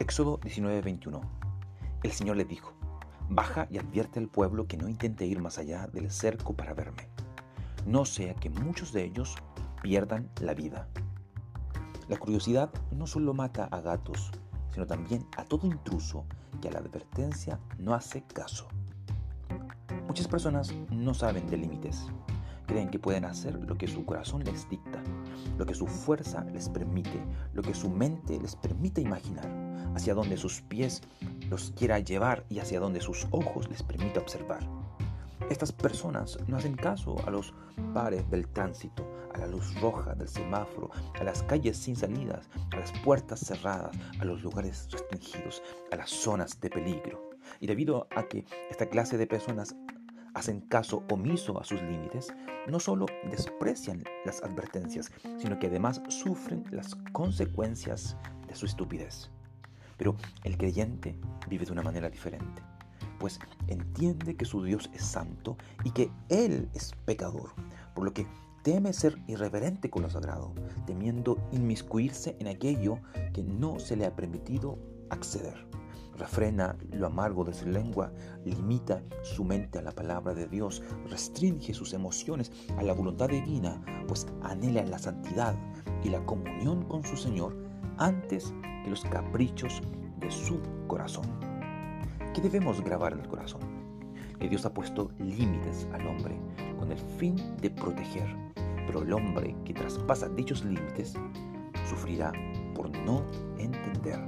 Éxodo 19:21. El Señor le dijo, Baja y advierte al pueblo que no intente ir más allá del cerco para verme, no sea que muchos de ellos pierdan la vida. La curiosidad no solo mata a gatos, sino también a todo intruso que a la advertencia no hace caso. Muchas personas no saben de límites. Creen que pueden hacer lo que su corazón les dicta, lo que su fuerza les permite, lo que su mente les permite imaginar, hacia donde sus pies los quiera llevar y hacia donde sus ojos les permita observar. Estas personas no hacen caso a los pares del tránsito, a la luz roja del semáforo, a las calles sin salidas, a las puertas cerradas, a los lugares restringidos, a las zonas de peligro. Y debido a que esta clase de personas hacen caso omiso a sus límites, no solo desprecian las advertencias, sino que además sufren las consecuencias de su estupidez. Pero el creyente vive de una manera diferente, pues entiende que su Dios es santo y que Él es pecador, por lo que teme ser irreverente con lo sagrado, temiendo inmiscuirse en aquello que no se le ha permitido acceder. Refrena lo amargo de su lengua, limita su mente a la palabra de Dios, restringe sus emociones a la voluntad divina, pues anhela la santidad y la comunión con su Señor antes que los caprichos de su corazón. ¿Qué debemos grabar en el corazón? Que Dios ha puesto límites al hombre con el fin de proteger, pero el hombre que traspasa dichos límites sufrirá por no entender.